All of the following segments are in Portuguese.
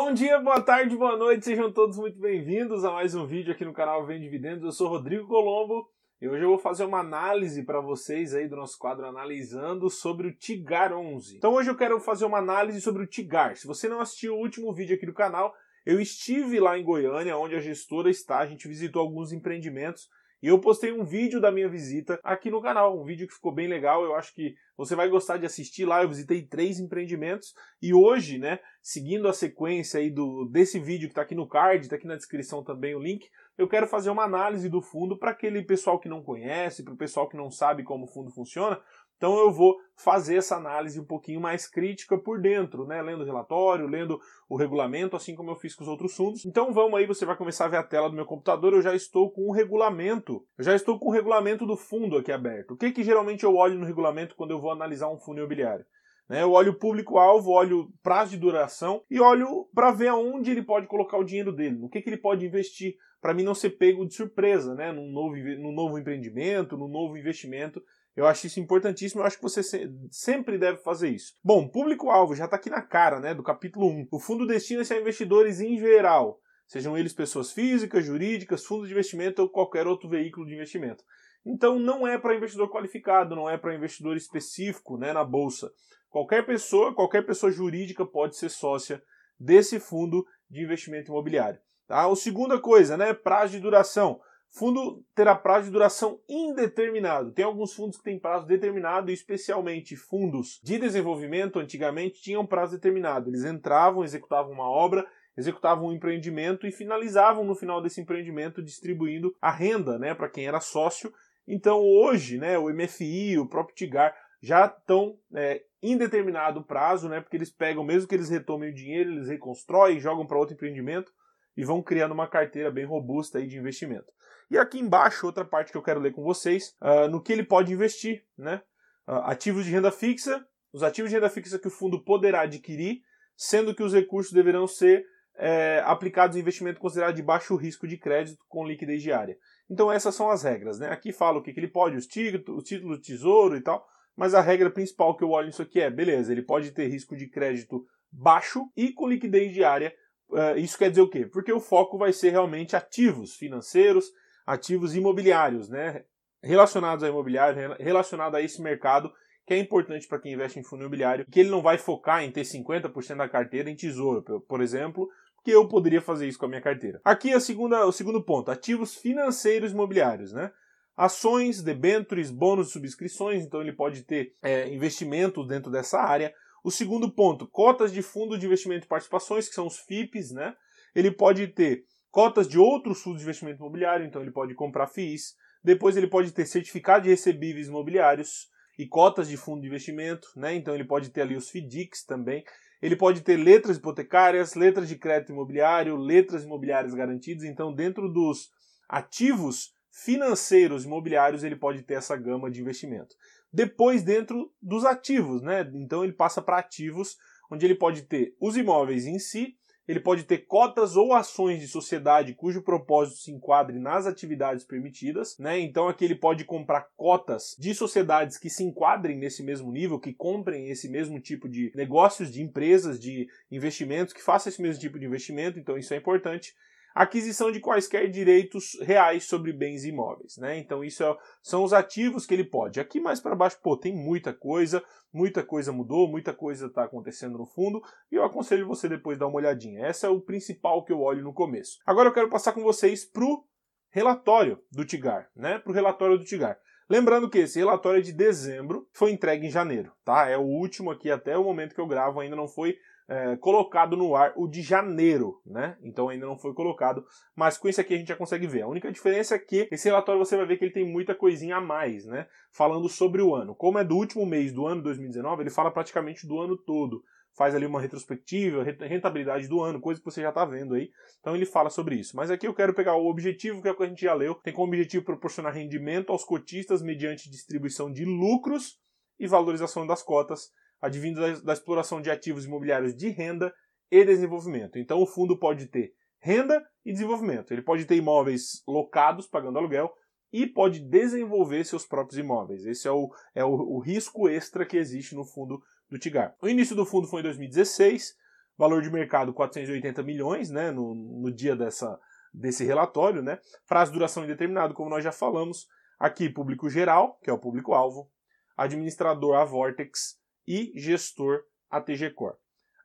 Bom dia, boa tarde, boa noite, sejam todos muito bem-vindos a mais um vídeo aqui no canal Vem Dividendos. Eu sou Rodrigo Colombo e hoje eu vou fazer uma análise para vocês aí do nosso quadro analisando sobre o Tigar 11. Então hoje eu quero fazer uma análise sobre o Tigar. Se você não assistiu o último vídeo aqui do canal, eu estive lá em Goiânia, onde a gestora está, a gente visitou alguns empreendimentos e eu postei um vídeo da minha visita aqui no canal, um vídeo que ficou bem legal. Eu acho que você vai gostar de assistir lá. Eu visitei três empreendimentos e hoje, né, seguindo a sequência aí do desse vídeo que está aqui no card, está aqui na descrição também o link, eu quero fazer uma análise do fundo para aquele pessoal que não conhece, para o pessoal que não sabe como o fundo funciona, então eu vou fazer essa análise um pouquinho mais crítica por dentro, né? Lendo o relatório, lendo o regulamento, assim como eu fiz com os outros fundos. Então vamos aí, você vai começar a ver a tela do meu computador. Eu já estou com o regulamento. Eu já estou com o regulamento do fundo aqui aberto. O que, que geralmente eu olho no regulamento quando eu vou analisar um fundo imobiliário? Né? Eu olho o público-alvo, olho prazo de duração e olho para ver aonde ele pode colocar o dinheiro dele, no que, que ele pode investir, para mim não ser pego de surpresa, né? num, novo, num novo empreendimento, num novo investimento eu acho isso importantíssimo, eu acho que você sempre deve fazer isso. Bom, público-alvo já está aqui na cara, né, do capítulo 1. O fundo destina-se a investidores em geral, sejam eles pessoas físicas, jurídicas, fundos de investimento ou qualquer outro veículo de investimento. Então não é para investidor qualificado, não é para investidor específico, né, na bolsa. Qualquer pessoa, qualquer pessoa jurídica pode ser sócia desse fundo de investimento imobiliário. Tá? A segunda coisa, né, prazo de duração. Fundo terá prazo de duração indeterminado. Tem alguns fundos que têm prazo determinado, especialmente fundos de desenvolvimento, antigamente tinham prazo determinado. Eles entravam, executavam uma obra, executavam um empreendimento e finalizavam no final desse empreendimento distribuindo a renda né, para quem era sócio. Então hoje, né, o MFI, o próprio Tigar já estão é, indeterminado prazo, né, porque eles pegam, mesmo que eles retomem o dinheiro, eles reconstroem, jogam para outro empreendimento e vão criando uma carteira bem robusta aí de investimento. E aqui embaixo, outra parte que eu quero ler com vocês, uh, no que ele pode investir, né? Uh, ativos de renda fixa, os ativos de renda fixa que o fundo poderá adquirir, sendo que os recursos deverão ser é, aplicados em investimento considerado de baixo risco de crédito com liquidez diária. Então essas são as regras, né? Aqui fala o que, que ele pode, os títulos, o título tesouro e tal, mas a regra principal que eu olho nisso aqui é, beleza, ele pode ter risco de crédito baixo e com liquidez diária Uh, isso quer dizer o quê? Porque o foco vai ser realmente ativos financeiros, ativos imobiliários, né? Relacionados a imobiliário, relacionado a esse mercado que é importante para quem investe em fundo imobiliário, que ele não vai focar em ter 50% da carteira em tesouro, por exemplo, que eu poderia fazer isso com a minha carteira. Aqui a segunda, o segundo ponto, ativos financeiros imobiliários, né? Ações, debêntures, bônus, subscrições, então ele pode ter é, investimentos dentro dessa área. O segundo ponto, cotas de fundo de investimento e participações, que são os FIPs, né? Ele pode ter cotas de outros fundos de investimento imobiliário, então ele pode comprar FIIs. Depois ele pode ter certificado de recebíveis imobiliários e cotas de fundo de investimento, né? Então ele pode ter ali os FDICs também. Ele pode ter letras hipotecárias, letras de crédito imobiliário, letras imobiliárias garantidas. Então, dentro dos ativos financeiros imobiliários, ele pode ter essa gama de investimento. Depois, dentro dos ativos, né? Então ele passa para ativos, onde ele pode ter os imóveis em si, ele pode ter cotas ou ações de sociedade cujo propósito se enquadre nas atividades permitidas, né? Então aqui ele pode comprar cotas de sociedades que se enquadrem nesse mesmo nível, que comprem esse mesmo tipo de negócios, de empresas, de investimentos, que façam esse mesmo tipo de investimento, então isso é importante aquisição de quaisquer direitos reais sobre bens imóveis, né? Então isso é, são os ativos que ele pode. Aqui mais para baixo, pô, tem muita coisa, muita coisa mudou, muita coisa está acontecendo no fundo, e eu aconselho você depois dar uma olhadinha. Esse é o principal que eu olho no começo. Agora eu quero passar com vocês pro relatório do Tigar, né? Pro relatório do Tigar. Lembrando que esse relatório é de dezembro, foi entregue em janeiro, tá? É o último aqui até o momento que eu gravo, ainda não foi é, colocado no ar o de janeiro, né? Então ainda não foi colocado, mas com isso aqui a gente já consegue ver. A única diferença é que esse relatório você vai ver que ele tem muita coisinha a mais, né? Falando sobre o ano. Como é do último mês do ano 2019, ele fala praticamente do ano todo. Faz ali uma retrospectiva, rentabilidade do ano, coisa que você já está vendo aí. Então ele fala sobre isso. Mas aqui eu quero pegar o objetivo, que é o que a gente já leu. Tem como objetivo proporcionar rendimento aos cotistas mediante distribuição de lucros e valorização das cotas advindo da, da exploração de ativos imobiliários de renda e desenvolvimento. Então o fundo pode ter renda e desenvolvimento. Ele pode ter imóveis locados pagando aluguel e pode desenvolver seus próprios imóveis. Esse é o, é o, o risco extra que existe no fundo do Tigar. O início do fundo foi em 2016. valor de mercado 480 milhões, né, no, no dia dessa, desse relatório, né, prazo de duração indeterminado, como nós já falamos, aqui público geral, que é o público-alvo, administrador a Vortex e gestor a TG Core.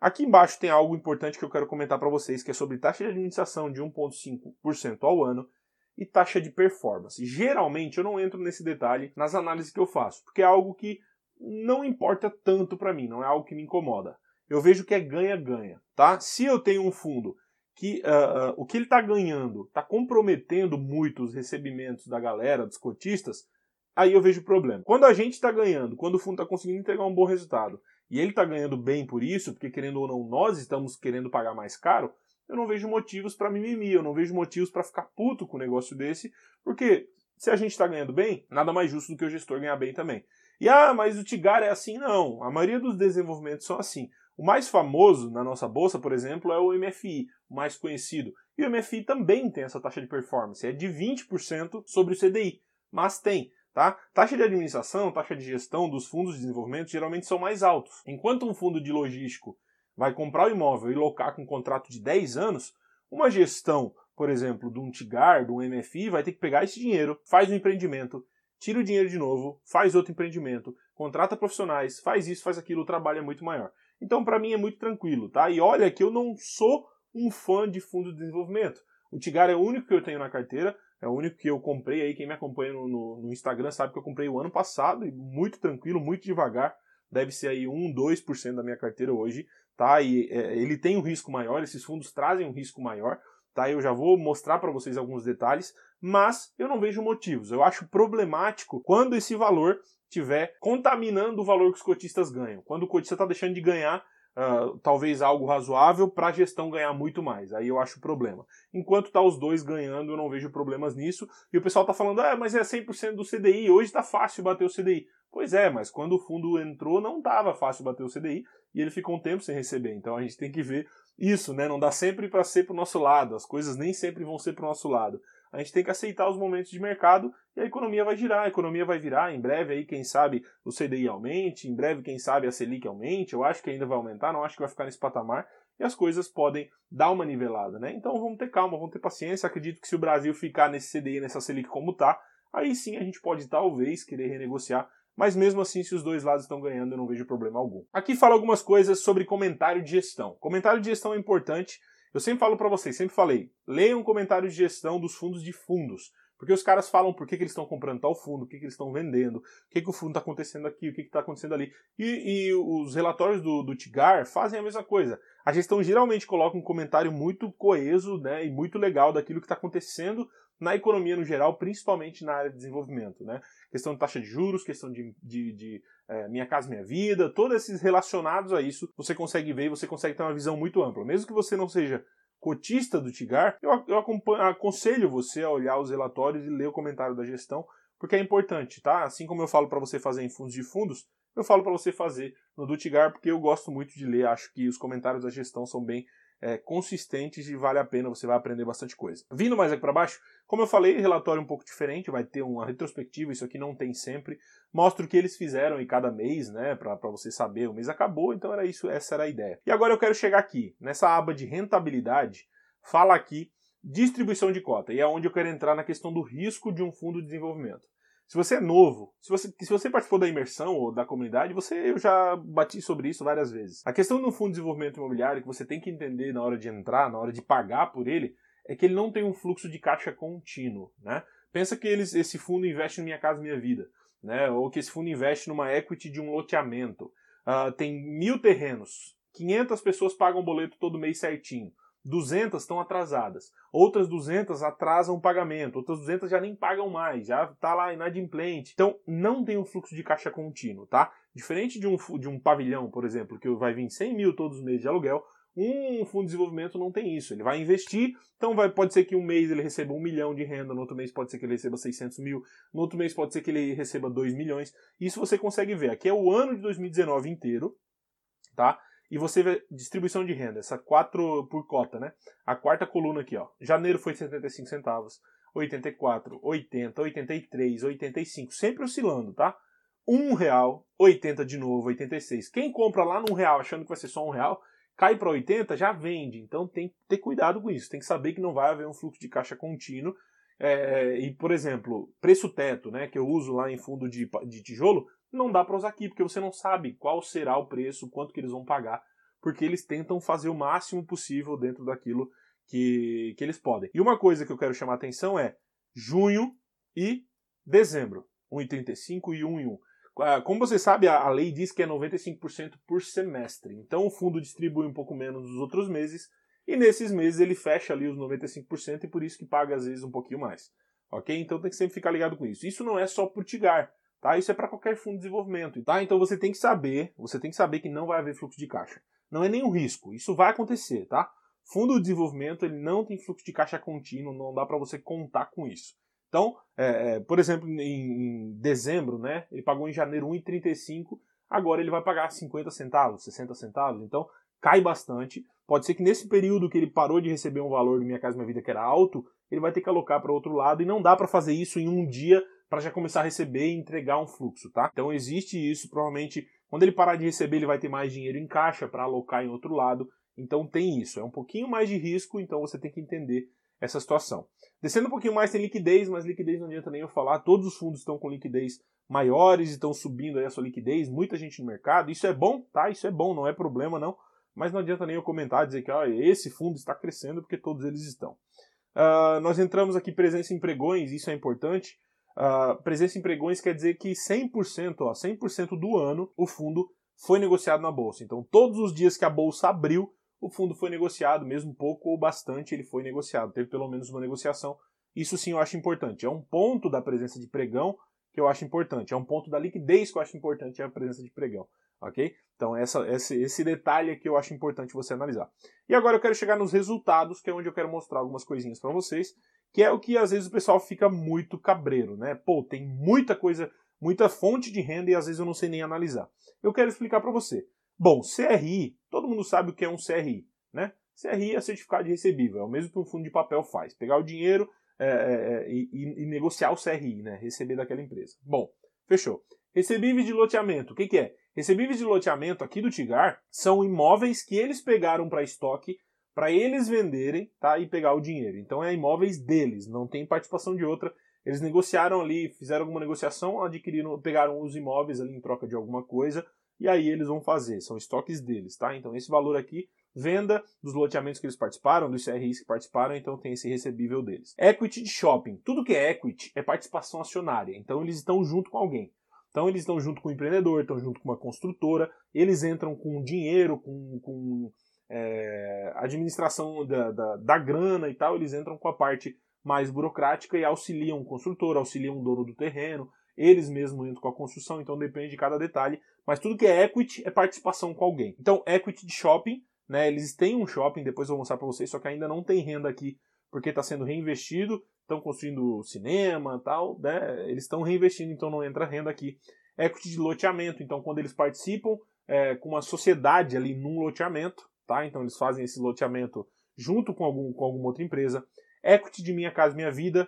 Aqui embaixo tem algo importante que eu quero comentar para vocês, que é sobre taxa de administração de 1,5% ao ano e taxa de performance. Geralmente eu não entro nesse detalhe nas análises que eu faço, porque é algo que não importa tanto para mim, não é algo que me incomoda. Eu vejo que é ganha-ganha, tá? Se eu tenho um fundo que uh, uh, o que ele está ganhando está comprometendo muito os recebimentos da galera, dos cotistas, aí eu vejo problema. Quando a gente está ganhando, quando o fundo está conseguindo entregar um bom resultado e ele está ganhando bem por isso, porque querendo ou não, nós estamos querendo pagar mais caro, eu não vejo motivos para mimimi, eu não vejo motivos para ficar puto com um negócio desse, porque se a gente está ganhando bem, nada mais justo do que o gestor ganhar bem também. E ah, mas o Tigar é assim? Não, a maioria dos desenvolvimentos são assim. O mais famoso na nossa bolsa, por exemplo, é o MFI, o mais conhecido. E o MFI também tem essa taxa de performance, é de 20% sobre o CDI, mas tem. Tá? Taxa de administração, taxa de gestão dos fundos de desenvolvimento geralmente são mais altos. Enquanto um fundo de logístico vai comprar o imóvel e locar com um contrato de 10 anos, uma gestão, por exemplo, de um TIGAR, de um MFI, vai ter que pegar esse dinheiro, faz um empreendimento, tira o dinheiro de novo, faz outro empreendimento, contrata profissionais, faz isso, faz aquilo, o trabalho é muito maior. Então, para mim é muito tranquilo, tá? E olha que eu não sou um fã de fundo de desenvolvimento. O Tigar é o único que eu tenho na carteira, é o único que eu comprei aí. Quem me acompanha no, no, no, Instagram sabe que eu comprei o ano passado e muito tranquilo, muito devagar. Deve ser aí 1, 2% da minha carteira hoje, tá? E é, ele tem um risco maior, esses fundos trazem um risco maior, tá? Eu já vou mostrar para vocês alguns detalhes, mas eu não vejo motivos. Eu acho problemático quando esse valor estiver contaminando o valor que os cotistas ganham. Quando o cotista está deixando de ganhar Uh, talvez algo razoável para a gestão ganhar muito mais. Aí eu acho problema. Enquanto tá os dois ganhando, eu não vejo problemas nisso. E o pessoal tá falando, ah, mas é 100% do CDI, hoje tá fácil bater o CDI. Pois é, mas quando o fundo entrou não tava fácil bater o CDI e ele ficou um tempo sem receber. Então a gente tem que ver isso, né? Não dá sempre para ser pro nosso lado. As coisas nem sempre vão ser pro nosso lado. A gente tem que aceitar os momentos de mercado e a economia vai girar, a economia vai virar. Em breve aí, quem sabe, o CDI aumente, em breve, quem sabe, a Selic aumente. Eu acho que ainda vai aumentar, não acho que vai ficar nesse patamar. E as coisas podem dar uma nivelada, né? Então vamos ter calma, vamos ter paciência. Acredito que se o Brasil ficar nesse CDI, nessa Selic como tá, aí sim a gente pode talvez querer renegociar mas mesmo assim, se os dois lados estão ganhando, eu não vejo problema algum. Aqui fala algumas coisas sobre comentário de gestão. Comentário de gestão é importante eu sempre falo para vocês, sempre falei, leiam um comentário de gestão dos fundos de fundos. Porque os caras falam por que, que eles estão comprando tal fundo, o que, que eles estão vendendo, o que, que o fundo está acontecendo aqui, o que está acontecendo ali. E, e, os relatórios do, do Tigar fazem a mesma coisa. A gestão geralmente coloca um comentário muito coeso né, e muito legal daquilo que está acontecendo na economia no geral, principalmente na área de desenvolvimento. Né? Questão de taxa de juros, questão de, de, de é, Minha Casa Minha Vida, todos esses relacionados a isso, você consegue ver e você consegue ter uma visão muito ampla. Mesmo que você não seja cotista do Tigar, eu, eu aconselho você a olhar os relatórios e ler o comentário da gestão, porque é importante, tá? Assim como eu falo para você fazer em fundos de fundos, eu falo para você fazer no do Tigar, porque eu gosto muito de ler, acho que os comentários da gestão são bem é, consistentes e vale a pena, você vai aprender bastante coisa. Vindo mais aqui para baixo, como eu falei, relatório um pouco diferente, vai ter uma retrospectiva, isso aqui não tem sempre. Mostra o que eles fizeram em cada mês, né, para você saber, o mês acabou, então era isso, essa era a ideia. E agora eu quero chegar aqui, nessa aba de rentabilidade, fala aqui distribuição de cota, e é onde eu quero entrar na questão do risco de um fundo de desenvolvimento. Se você é novo, se você, se você participou da imersão ou da comunidade, você eu já bati sobre isso várias vezes. A questão do fundo de desenvolvimento imobiliário que você tem que entender na hora de entrar, na hora de pagar por ele, é que ele não tem um fluxo de caixa contínuo, né? Pensa que eles, esse fundo investe em Minha Casa Minha Vida, né? Ou que esse fundo investe numa equity de um loteamento. Uh, tem mil terrenos, 500 pessoas pagam boleto todo mês certinho. 200 estão atrasadas. Outras 200 atrasam o pagamento. Outras 200 já nem pagam mais, já está lá inadimplente. Então, não tem um fluxo de caixa contínuo, tá? Diferente de um, de um pavilhão, por exemplo, que vai vir 100 mil todos os meses de aluguel, um fundo de desenvolvimento não tem isso. Ele vai investir, então vai, pode ser que um mês ele receba um milhão de renda, no outro mês pode ser que ele receba 600 mil, no outro mês pode ser que ele receba 2 milhões. Isso você consegue ver. Aqui é o ano de 2019 inteiro, tá? E você vê distribuição de renda, essa 4 por cota, né? A quarta coluna aqui, ó. Janeiro foi 75 centavos, 84, 80, 83, 85, sempre oscilando, tá? Um real, 80 de novo, 86. Quem compra lá num real achando que vai ser só um real, Cai para 80, já vende. Então tem que ter cuidado com isso. Tem que saber que não vai haver um fluxo de caixa contínuo. É, e, por exemplo, preço teto, né, que eu uso lá em fundo de, de tijolo, não dá para usar aqui, porque você não sabe qual será o preço, quanto que eles vão pagar, porque eles tentam fazer o máximo possível dentro daquilo que, que eles podem. E uma coisa que eu quero chamar a atenção é junho e dezembro, 1,35 e 1 em 1. Ah, como você sabe, a lei diz que é 95% por semestre. Então o fundo distribui um pouco menos nos outros meses e nesses meses ele fecha ali os 95% e por isso que paga às vezes um pouquinho mais. Ok? Então tem que sempre ficar ligado com isso. Isso não é só o Tigar, tá? Isso é para qualquer fundo de desenvolvimento, tá? Então você tem que saber, você tem que saber que não vai haver fluxo de caixa. Não é nenhum risco, isso vai acontecer, tá? Fundo de desenvolvimento ele não tem fluxo de caixa contínuo, não dá para você contar com isso. Então, é, é, por exemplo, em, em, dezembro, né, ele pagou em janeiro 1,35, agora ele vai pagar 50 centavos, 60 centavos, então cai bastante. Pode ser que nesse período que ele parou de receber um valor do Minha Casa Minha Vida que era alto, ele vai ter que alocar para outro lado e não dá para fazer isso em um dia para já começar a receber e entregar um fluxo, tá? Então existe isso, provavelmente quando ele parar de receber, ele vai ter mais dinheiro em caixa para alocar em outro lado. Então tem isso, é um pouquinho mais de risco, então você tem que entender essa situação. Descendo um pouquinho mais tem liquidez, mas liquidez não adianta nem eu falar, todos os fundos estão com liquidez maiores, estão subindo aí a sua liquidez, muita gente no mercado, isso é bom, tá? Isso é bom, não é problema não, mas não adianta nem eu comentar, dizer que ó, esse fundo está crescendo porque todos eles estão. Uh, nós entramos aqui presença em pregões, isso é importante. Uh, presença em pregões quer dizer que 100%, ó, 100% do ano o fundo foi negociado na bolsa. Então, todos os dias que a bolsa abriu, o fundo foi negociado, mesmo pouco ou bastante, ele foi negociado. Teve pelo menos uma negociação. Isso sim eu acho importante. É um ponto da presença de pregão que eu acho importante. É um ponto da liquidez que eu acho importante é a presença de pregão. Ok? Então, essa, esse, esse detalhe é que eu acho importante você analisar. E agora eu quero chegar nos resultados, que é onde eu quero mostrar algumas coisinhas para vocês, que é o que às vezes o pessoal fica muito cabreiro, né? Pô, tem muita coisa, muita fonte de renda e às vezes eu não sei nem analisar. Eu quero explicar para você. Bom, CRI, todo mundo sabe o que é um CRI, né? CRI é certificado de recebível, é o mesmo que um fundo de papel faz. Pegar o dinheiro é, é, é e, e, negociar o CRI, né? Receber daquela empresa. Bom, fechou. Recebíveis de loteamento, o que, que é? Recebíveis de loteamento aqui do Tigar são imóveis que eles pegaram para estoque para eles venderem tá, e pegar o dinheiro. Então é imóveis deles, não tem participação de outra. Eles negociaram ali, fizeram alguma negociação, adquiriram, pegaram os imóveis ali em troca de alguma coisa, e aí eles vão fazer, são estoques deles, tá? Então esse valor aqui, venda dos loteamentos que eles participaram, dos CRIs que participaram, então tem esse recebível deles. Equity de shopping, tudo que é equity é participação acionária, então eles estão junto com alguém. Então eles estão junto com o empreendedor, estão junto com uma construtora, eles entram com dinheiro, com, com é, administração da, da, da, grana e tal, eles entram com a parte mais burocrática e auxiliam o construtor, auxiliam o dono do terreno, eles mesmos entram com a construção, então depende de cada detalhe. Mas tudo que é equity é participação com alguém. Então, equity de shopping, né? Eles têm um shopping, depois eu vou mostrar para vocês, só que ainda não tem renda aqui porque está sendo reinvestido, estão construindo cinema tal, né? Eles estão reinvestindo, então não entra renda aqui. Equity de loteamento, então quando eles participam é, com uma sociedade ali num loteamento, tá? Então eles fazem esse loteamento junto com, algum, com alguma outra empresa. Equity de Minha Casa Minha Vida,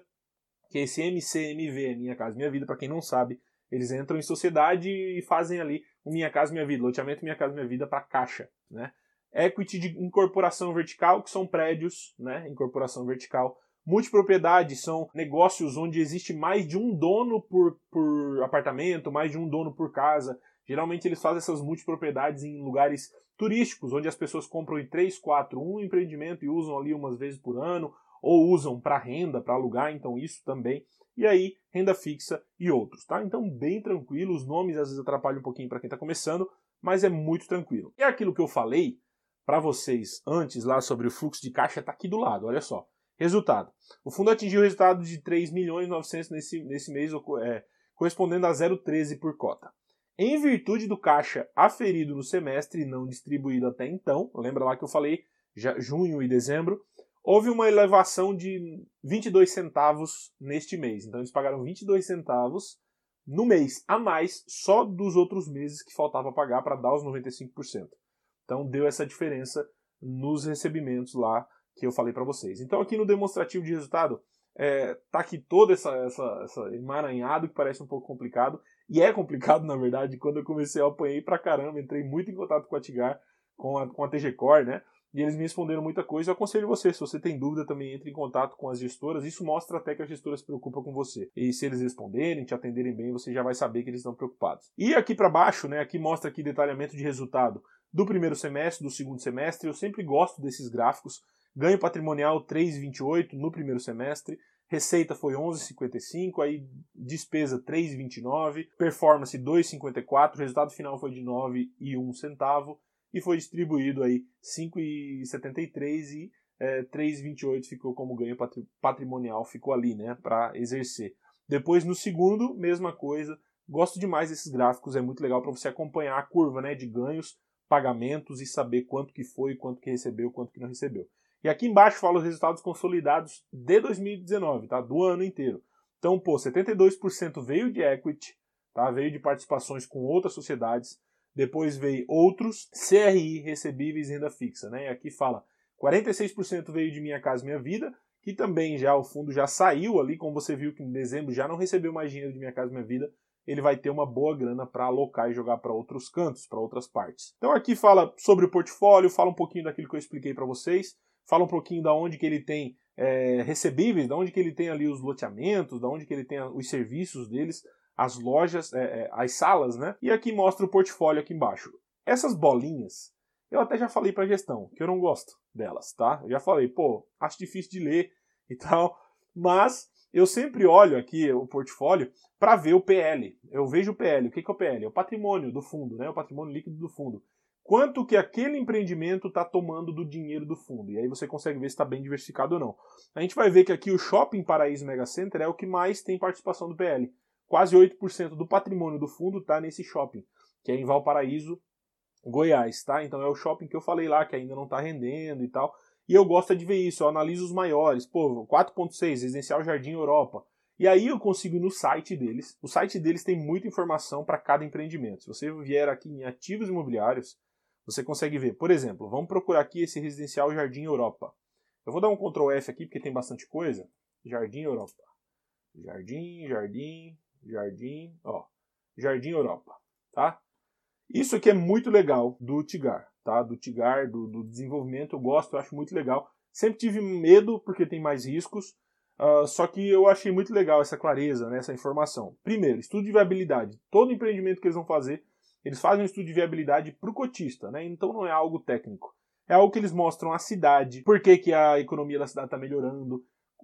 que é esse MCMV, Minha Casa Minha Vida, para quem não sabe, eles entram em sociedade e fazem ali o Minha Casa Minha Vida, loteamento Minha Casa Minha Vida para caixa, né? Equity de incorporação vertical, que são prédios, né? Incorporação vertical. Multipropriedade são negócios onde existe mais de um dono por, por apartamento, mais de um dono por casa. Geralmente eles fazem essas multipropriedades em lugares turísticos, onde as pessoas compram em 3, 4, um empreendimento e usam ali umas vezes por ano, ou usam para renda, para alugar, então isso também. E aí, renda fixa e outros, tá? Então, bem tranquilo, os nomes às vezes atrapalham um pouquinho para quem está começando, mas é muito tranquilo. E aquilo que eu falei para vocês antes lá sobre o fluxo de caixa está aqui do lado, olha só. Resultado. O fundo atingiu o resultado de 3 milhões 900 nesse, nesse mês, é, correspondendo a 0,13 por cota. Em virtude do caixa aferido no semestre e não distribuído até então, lembra lá que eu falei já, junho e dezembro, houve uma elevação de 22 centavos neste mês. Então eles pagaram 22 centavos no mês a mais só dos outros meses que faltava pagar para dar os 95%. Então deu essa diferença nos recebimentos lá que eu falei para vocês. Então aqui no demonstrativo de resultado é, tá aqui todo essa, essa, essa emaranhado que parece um pouco complicado e é complicado na verdade. Quando eu comecei eu apanhei pra caramba, entrei muito em contato com a Tigar com a, com a TG Core, né? E eles me responderam muita coisa. Eu aconselho você, se você tem dúvida, também entre em contato com as gestoras. Isso mostra até que a gestora se preocupa com você. E se eles responderem, te atenderem bem, você já vai saber que eles estão preocupados. E aqui para baixo, né, aqui mostra aqui detalhamento de resultado do primeiro semestre, do segundo semestre. Eu sempre gosto desses gráficos. Ganho patrimonial 3,28 no primeiro semestre. Receita foi 11,55, aí despesa 3,29, performance 2,54, resultado final foi de 9,1 centavo e foi distribuído aí 5,73 e é, 3,28 ficou como ganho patrimonial, ficou ali, né, para exercer. Depois no segundo, mesma coisa. Gosto demais desses gráficos, é muito legal para você acompanhar a curva, né, de ganhos, pagamentos e saber quanto que foi, quanto que recebeu, quanto que não recebeu. E aqui embaixo fala os resultados consolidados de 2019, tá? Do ano inteiro. Então, pô, 72% veio de equity, tá? Veio de participações com outras sociedades. Depois veio outros, CRI, recebíveis renda fixa, né? E aqui fala 46% veio de Minha Casa Minha Vida, que também já o fundo já saiu ali, como você viu que em dezembro já não recebeu mais dinheiro de Minha Casa Minha Vida, ele vai ter uma boa grana para alocar e jogar para outros cantos, para outras partes. Então aqui fala sobre o portfólio, fala um pouquinho daquilo que eu expliquei para vocês fala um pouquinho da onde que ele tem é, recebíveis, da onde que ele tem ali os loteamentos, da onde que ele tem os serviços deles, as lojas, é, é, as salas, né? E aqui mostra o portfólio aqui embaixo. Essas bolinhas, eu até já falei para gestão que eu não gosto delas, tá? Eu já falei, pô, acho difícil de ler e tal, mas eu sempre olho aqui o portfólio para ver o PL. Eu vejo o PL. O que é o PL? É o patrimônio do fundo, né? O patrimônio líquido do fundo quanto que aquele empreendimento está tomando do dinheiro do fundo. E aí você consegue ver se está bem diversificado ou não. A gente vai ver que aqui o Shopping Paraíso Mega Center é o que mais tem participação do PL. Quase 8% do patrimônio do fundo está nesse shopping, que é em Valparaíso, Goiás, tá? Então é o shopping que eu falei lá, que ainda não está rendendo e tal. E eu gosto de ver isso, eu analiso os maiores. Pô, 4.6, Residencial Jardim Europa. E aí eu consigo no site deles. O site deles tem muita informação para cada empreendimento. Se você vier aqui em ativos imobiliários, você consegue ver. Por exemplo, vamos procurar aqui esse residencial Jardim Europa. Eu vou dar um Ctrl F aqui porque tem bastante coisa. Jardim Europa. Jardim, Jardim, Jardim, ó. Jardim Europa, tá? Isso aqui é muito legal do Tigar, tá? Do Tigar, do, do desenvolvimento, eu gosto, eu acho muito legal. Sempre tive medo porque tem mais riscos, uh, só que eu achei muito legal essa clareza, né, essa informação. Primeiro, estudo de viabilidade. Todo empreendimento que eles vão fazer, eles fazem um estudo de viabilidade para o cotista, né? Então não é algo técnico. É algo que eles mostram a cidade, por que, que a economia da cidade está melhorando,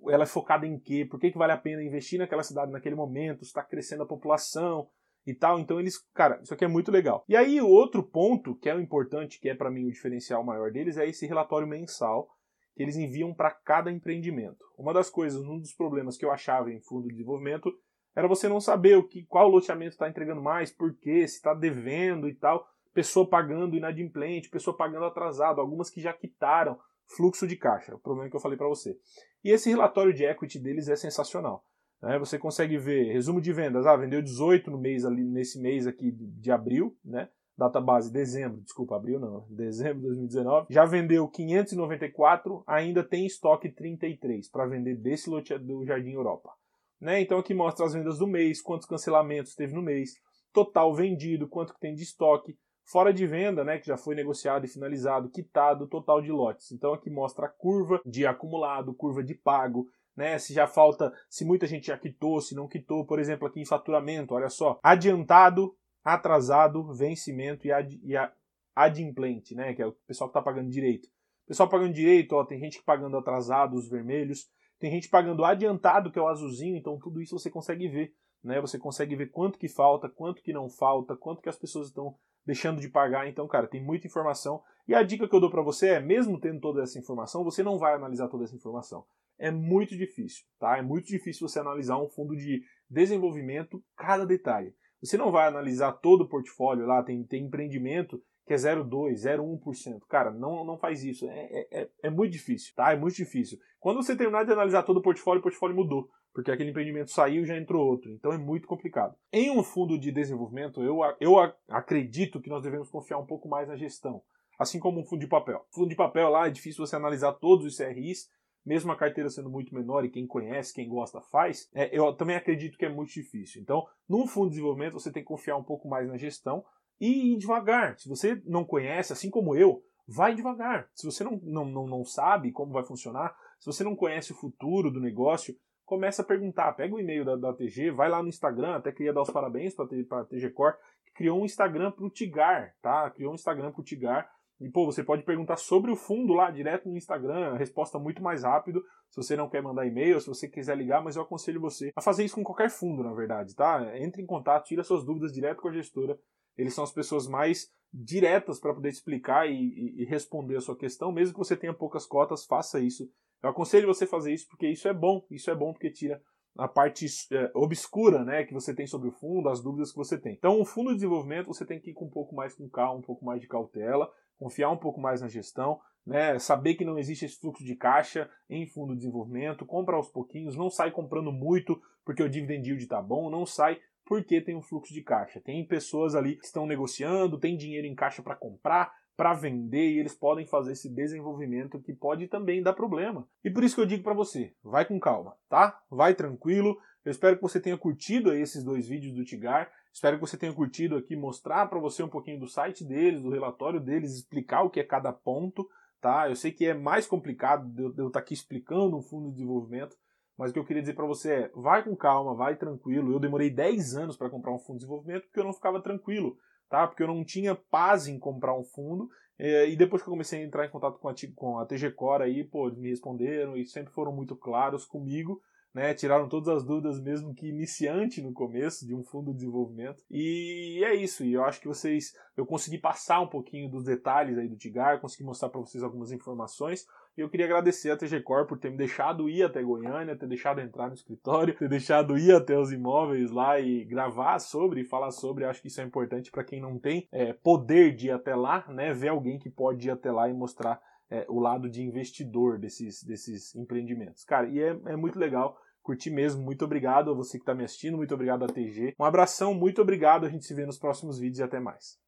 ela é focada em quê, por que, que vale a pena investir naquela cidade naquele momento, está crescendo a população e tal. Então eles, cara, isso aqui é muito legal. E aí o outro ponto que é o importante, que é para mim o diferencial maior deles, é esse relatório mensal que eles enviam para cada empreendimento. Uma das coisas, um dos problemas que eu achava em fundo de desenvolvimento era você não saber o que, qual loteamento está entregando mais, por quê, se está devendo e tal. Pessoa pagando inadimplente, pessoa pagando atrasado, algumas que já quitaram fluxo de caixa, o problema que eu falei para você. E esse relatório de equity deles é sensacional. Né? Você consegue ver resumo de vendas, ah, vendeu 18 no mês ali nesse mês aqui de abril, né? Data base dezembro, desculpa, abril não, dezembro de 2019. Já vendeu 594, ainda tem estoque 33 para vender desse lote do Jardim Europa. Né? Então aqui mostra as vendas do mês, quantos cancelamentos teve no mês, total vendido, quanto que tem de estoque, fora de venda, né, que já foi negociado e finalizado, quitado, total de lotes. Então aqui mostra a curva de acumulado, curva de pago, né, se já falta, se muita gente já quitou, se não quitou, por exemplo, aqui em faturamento, olha só, adiantado, atrasado, vencimento e, ad, e a, adimplente, né, que é o pessoal que está pagando direito. O pessoal pagando direito, ó, tem gente pagando atrasado, os vermelhos, tem gente pagando adiantado, que é o azulzinho, então tudo isso você consegue ver. Né? Você consegue ver quanto que falta, quanto que não falta, quanto que as pessoas estão deixando de pagar. Então, cara, tem muita informação. E a dica que eu dou para você é, mesmo tendo toda essa informação, você não vai analisar toda essa informação. É muito difícil, tá? É muito difícil você analisar um fundo de desenvolvimento, cada detalhe. Você não vai analisar todo o portfólio lá, tem, tem empreendimento que é 0,2%, 0,1%. Cara, não, não faz isso. É, é, é, é muito difícil, tá? É muito difícil. Quando você terminar de analisar todo o portfólio, o portfólio mudou. Porque aquele empreendimento saiu e já entrou outro. Então é muito complicado. Em um fundo de desenvolvimento, eu, eu acredito que nós devemos confiar um pouco mais na gestão. Assim como um fundo de papel. Fundo de papel lá é difícil você analisar todos os CRIs, mesmo a carteira sendo muito menor e quem conhece, quem gosta faz, é, eu também acredito que é muito difícil. Então, num fundo de desenvolvimento, você tem que confiar um pouco mais na gestão e ir devagar. Se você não conhece, assim como eu, vai devagar. Se você não, não, não, não sabe como vai funcionar, se você não conhece o futuro do negócio, começa a perguntar. Pega o e-mail da, da TG, vai lá no Instagram, até queria dar os parabéns para a TG Core, que criou um Instagram para o Tigar, tá? Criou um Instagram para o Tigar. E, pô, você pode perguntar sobre o fundo lá, direto no Instagram, a resposta muito mais rápido, se você não quer mandar e-mail, se você quiser ligar, mas eu aconselho você a fazer isso com qualquer fundo, na verdade, tá? Entre em contato, tira suas dúvidas direto com a gestora. Eles são as pessoas mais diretas para poder explicar e, e, e responder a sua questão, mesmo que você tenha poucas cotas, faça isso. Eu aconselho você a fazer isso porque isso é bom, isso é bom porque tira a parte é, obscura né, que você tem sobre o fundo, as dúvidas que você tem. Então, o fundo de desenvolvimento você tem que ir com um pouco mais com calma, um pouco mais de cautela, confiar um pouco mais na gestão, né, saber que não existe esse fluxo de caixa em fundo de desenvolvimento, compra aos pouquinhos, não sai comprando muito porque o dividend yield está bom, não sai porque tem um fluxo de caixa. Tem pessoas ali que estão negociando, tem dinheiro em caixa para comprar, para vender e eles podem fazer esse desenvolvimento que pode também dar problema. E por isso que eu digo para você, vai com calma, tá? Vai tranquilo. Eu espero que você tenha curtido esses dois vídeos do Tigar. Espero que você tenha curtido aqui mostrar para você um pouquinho do site deles, do relatório deles, explicar o que é cada ponto, tá? Eu sei que é mais complicado de eu estar tá aqui explicando um fundo de desenvolvimento, mas o que eu queria dizer para você é, vai com calma, vai tranquilo. Eu demorei 10 anos para comprar um fundo de desenvolvimento porque eu não ficava tranquilo tá? Porque eu não tinha paz em comprar um fundo. É, e depois que eu comecei a entrar em contato com a, com a TG Core aí, pô, me responderam e sempre foram muito claros comigo, né? Tiraram todas as dúvidas, mesmo que iniciante no começo de um fundo de desenvolvimento. E é isso. E eu acho que vocês, eu consegui passar um pouquinho dos detalhes aí do Tigar, consegui mostrar para vocês algumas informações. E eu queria agradecer a TG Core por ter me deixado ir até Goiânia, ter deixado entrar no escritório, ter deixado ir até os imóveis lá e gravar sobre e falar sobre. acho que isso é importante para quem não tem é, poder de ir até lá, né? Ver alguém que pode ir até lá e mostrar é, o lado de investidor desses, desses empreendimentos. Cara, e é, é muito legal. Curti mesmo, muito obrigado a você que está me assistindo, muito obrigado a TG. Um abração, muito obrigado, a gente se vê nos próximos vídeos e até mais.